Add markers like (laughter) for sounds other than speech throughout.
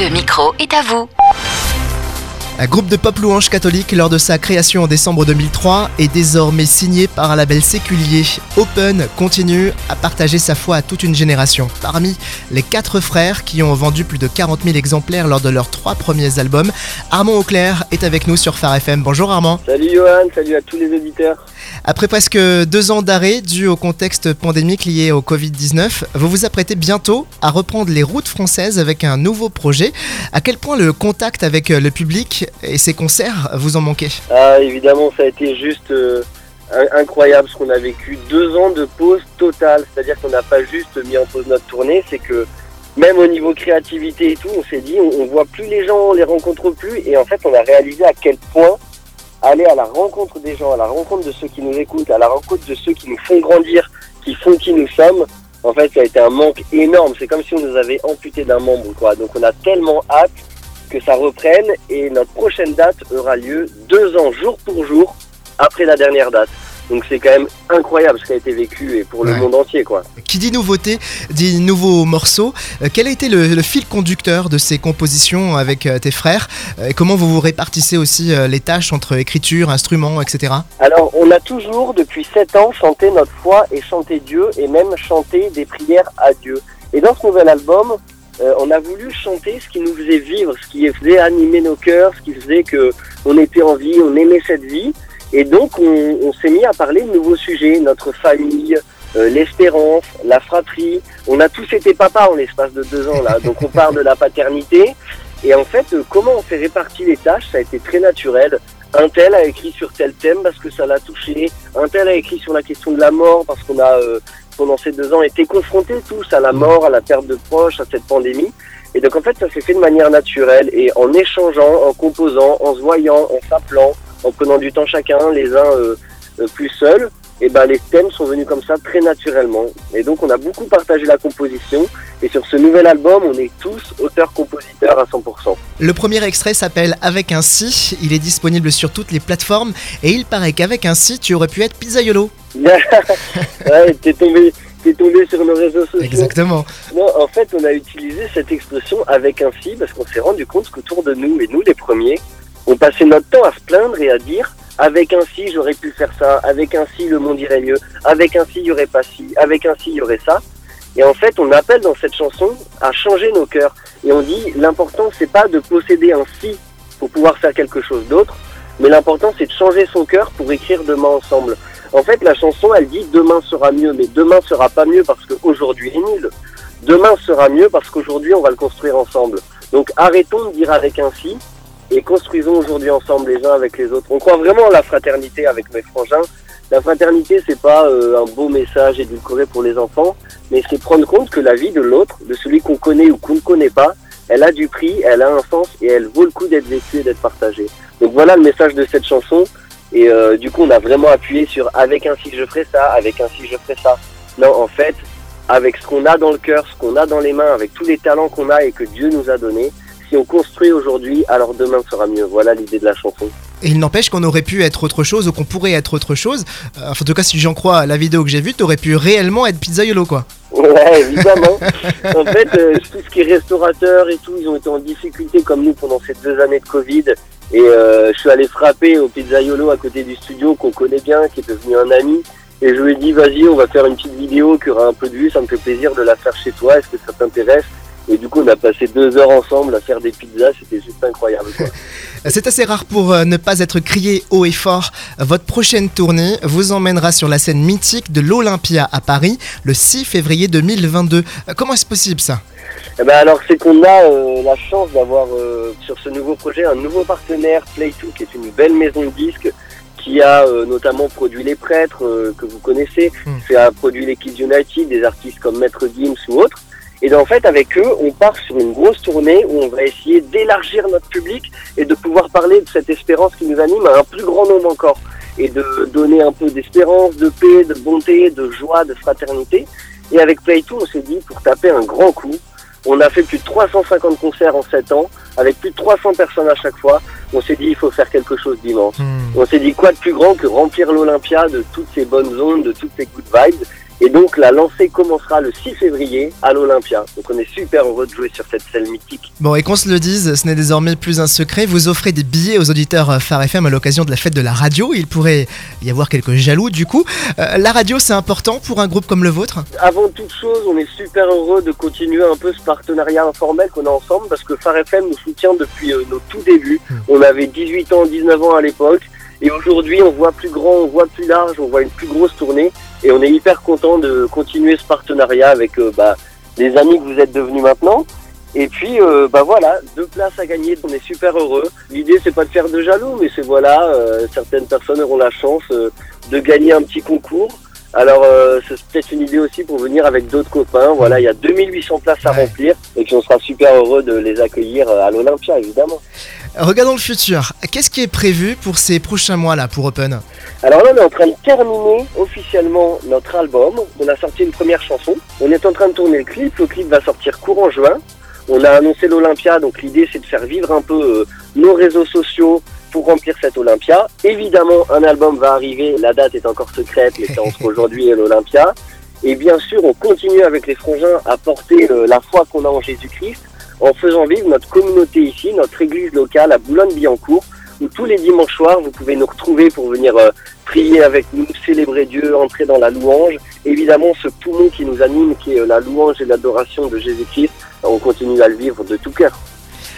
Le micro est à vous. Un groupe de pop louange catholique lors de sa création en décembre 2003 est désormais signé par un label séculier. Open continue à partager sa foi à toute une génération. Parmi les quatre frères qui ont vendu plus de 40 000 exemplaires lors de leurs trois premiers albums, Armand Auclair est avec nous sur Phare FM. Bonjour Armand. Salut Johan, salut à tous les auditeurs. Après presque deux ans d'arrêt dû au contexte pandémique lié au Covid-19, vous vous apprêtez bientôt à reprendre les routes françaises avec un nouveau projet. À quel point le contact avec le public et ces concerts vous en manquez Ah évidemment, ça a été juste euh, in- incroyable ce qu'on a vécu. Deux ans de pause totale, c'est-à-dire qu'on n'a pas juste mis en pause notre tournée, c'est que même au niveau créativité et tout, on s'est dit, on, on voit plus les gens, on les rencontre plus, et en fait, on a réalisé à quel point aller à la rencontre des gens, à la rencontre de ceux qui nous écoutent, à la rencontre de ceux qui nous font grandir, qui font qui nous sommes, en fait, ça a été un manque énorme. C'est comme si on nous avait amputé d'un membre, quoi. Donc, on a tellement hâte que ça reprenne, et notre prochaine date aura lieu deux ans, jour pour jour, après la dernière date. Donc, c'est quand même incroyable ce qui a été vécu, et pour le monde entier, quoi. Qui dit nouveauté dit nouveaux morceaux. Euh, quel a été le, le fil conducteur de ces compositions avec euh, tes frères? Euh, Et comment vous vous répartissez aussi euh, les tâches entre écriture, instruments, etc. Alors, on a toujours, depuis sept ans, chanté notre foi et chanté Dieu, et même chanté des prières à Dieu. Et dans ce nouvel album, euh, on a voulu chanter ce qui nous faisait vivre, ce qui faisait animer nos cœurs, ce qui faisait que on était en vie, on aimait cette vie. Et donc, on, on s'est mis à parler de nouveaux sujets, notre famille, euh, l'espérance, la fratrie. On a tous été papas en l'espace de deux ans là, donc on parle de la paternité. Et en fait, euh, comment on fait répartir les tâches, ça a été très naturel. Un tel a écrit sur tel thème parce que ça l'a touché. Un tel a écrit sur la question de la mort parce qu'on a, euh, pendant ces deux ans, été confrontés tous à la mort, à la perte de proches, à cette pandémie. Et donc en fait, ça s'est fait de manière naturelle et en échangeant, en composant, en se voyant, en s'appelant, en prenant du temps chacun, les uns euh, euh, plus seuls. Et ben les thèmes sont venus comme ça très naturellement. Et donc on a beaucoup partagé la composition. Et sur ce nouvel album, on est tous auteurs-compositeurs à 100%. Le premier extrait s'appelle Avec un si. Il est disponible sur toutes les plateformes. Et il paraît qu'avec un si, tu aurais pu être pizzaiolo. (laughs) ouais, t'es tombé, t'es tombé sur nos réseaux sociaux. Exactement. Non, en fait, on a utilisé cette expression avec un si parce qu'on s'est rendu compte qu'autour de nous, et nous les premiers, on passait notre temps à se plaindre et à dire avec un si j'aurais pu faire ça, avec un si le monde irait mieux, avec un si il y aurait pas ci, avec un si il y aurait ça. Et en fait, on appelle dans cette chanson à changer nos cœurs. Et on dit l'important c'est pas de posséder un si pour pouvoir faire quelque chose d'autre, mais l'important c'est de changer son cœur pour écrire demain ensemble. En fait, la chanson elle dit demain sera mieux, mais demain sera pas mieux parce qu'aujourd'hui est nul. Demain sera mieux parce qu'aujourd'hui on va le construire ensemble. Donc arrêtons de dire avec un si et construisons aujourd'hui ensemble les uns avec les autres. On croit vraiment en la fraternité avec mes frangins. La fraternité, c'est pas euh, un beau message édulcoré pour les enfants, mais c'est prendre compte que la vie de l'autre, de celui qu'on connaît ou qu'on ne connaît pas, elle a du prix, elle a un sens et elle vaut le coup d'être vécue et d'être partagée. Donc voilà le message de cette chanson. Et euh, du coup, on a vraiment appuyé sur avec un si je ferai ça, avec un si je ferai ça. Non, en fait, avec ce qu'on a dans le cœur, ce qu'on a dans les mains, avec tous les talents qu'on a et que Dieu nous a donnés, si on construit aujourd'hui, alors demain sera mieux. Voilà l'idée de la chanson. Et il n'empêche qu'on aurait pu être autre chose ou qu'on pourrait être autre chose. Euh, enfin, en tout cas, si j'en crois la vidéo que j'ai vue, t'aurais pu réellement être pizzaiolo, quoi. Ouais, (laughs) évidemment. en fait, euh, tout ce qui est restaurateur et tout, ils ont été en difficulté comme nous pendant ces deux années de Covid. Et euh, je suis allé frapper au pizzaiolo à côté du studio qu'on connaît bien, qui est devenu un ami. Et je lui ai dit, vas-y, on va faire une petite vidéo qui aura un peu de vue, ça me fait plaisir de la faire chez toi, est-ce que ça t'intéresse? Et du coup, on a passé deux heures ensemble à faire des pizzas, c'était juste incroyable. (laughs) C'est assez rare pour euh, ne pas être crié haut et fort. Votre prochaine tournée vous emmènera sur la scène mythique de l'Olympia à Paris le 6 février 2022. Euh, Comment est-ce possible ça? Eh ben alors c'est qu'on a euh, la chance d'avoir euh, sur ce nouveau projet un nouveau partenaire, Play2, qui est une belle maison de disques, qui a euh, notamment produit Les Prêtres, que vous connaissez, qui a produit les Kids United, des artistes comme Maître Gims ou autres. Et en fait, avec eux, on part sur une grosse tournée où on va essayer d'élargir notre public et de pouvoir parler de cette espérance qui nous anime à un plus grand nombre encore. Et de donner un peu d'espérance, de paix, de bonté, de joie, de fraternité. Et avec Play2, on s'est dit, pour taper un grand coup, on a fait plus de 350 concerts en 7 ans, avec plus de 300 personnes à chaque fois. On s'est dit, il faut faire quelque chose d'immense. Hmm. On s'est dit, quoi de plus grand que remplir l'Olympia de toutes ces bonnes ondes, de toutes ces good vibes? Et donc la lancée commencera le 6 février à l'Olympia. Donc on est super heureux de jouer sur cette scène mythique. Bon, et qu'on se le dise, ce n'est désormais plus un secret. Vous offrez des billets aux auditeurs Phare FM à l'occasion de la fête de la radio. Il pourrait y avoir quelques jaloux du coup. Euh, la radio, c'est important pour un groupe comme le vôtre? Avant toute chose, on est super heureux de continuer un peu ce partenariat informel qu'on a ensemble parce que Phare FM nous soutient depuis euh, nos tout débuts. Hmm. On avait 18 ans, 19 ans à l'époque. Et aujourd'hui, on voit plus grand, on voit plus large, on voit une plus grosse tournée. Et on est hyper content de continuer ce partenariat avec euh, bah, les amis que vous êtes devenus maintenant. Et puis, euh, bah voilà, deux places à gagner, on est super heureux. L'idée, c'est pas de faire de jaloux, mais c'est voilà, euh, certaines personnes auront la chance de gagner un petit concours. Alors, c'est peut-être une idée aussi pour venir avec d'autres copains. Voilà, il y a 2800 places à remplir et puis on sera super heureux de les accueillir à l'Olympia, évidemment. Regardons le futur. Qu'est-ce qui est prévu pour ces prochains mois-là pour Open? Alors là, on est en train de terminer officiellement notre album. On a sorti une première chanson. On est en train de tourner le clip. Le clip va sortir courant juin. On a annoncé l'Olympia, donc l'idée c'est de faire vivre un peu euh, nos réseaux sociaux pour remplir cette Olympia. Évidemment, un album va arriver. La date est encore secrète, mais c'est entre (laughs) aujourd'hui et l'Olympia. Et bien sûr, on continue avec les frangins à porter euh, la foi qu'on a en Jésus-Christ en faisant vivre notre communauté ici, notre église locale à Boulogne-Billancourt, où tous les dimanches soirs, vous pouvez nous retrouver pour venir euh, prier avec nous, célébrer Dieu, entrer dans la louange. Évidemment, ce poumon qui nous anime, qui est euh, la louange et l'adoration de Jésus-Christ, on continue à le vivre de tout cœur.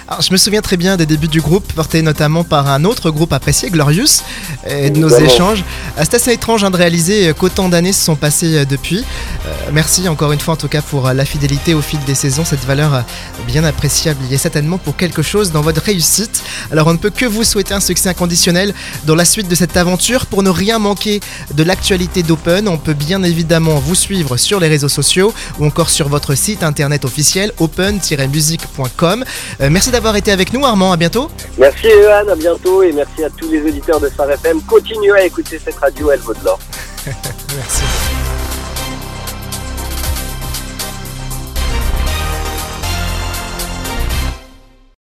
Alors, je me souviens très bien des débuts du groupe, portés notamment par un autre groupe apprécié, Glorious, et de nos échanges. Euh, c'est assez étrange hein, de réaliser qu'autant d'années se sont passées euh, depuis. Euh, merci encore une fois en tout cas pour la fidélité au fil des saisons, cette valeur bien appréciable y est certainement pour quelque chose dans votre réussite. Alors on ne peut que vous souhaiter un succès inconditionnel dans la suite de cette aventure. Pour ne rien manquer de l'actualité d'Open, on peut bien évidemment vous suivre sur les réseaux sociaux ou encore sur votre site internet officiel open-music.com. merci d'avoir été avec nous, Armand. À bientôt. Merci, Johan. À bientôt. Et merci à tous les auditeurs de Phare FM. Continuez à écouter cette radio, elle vaut de l'or. (laughs) merci.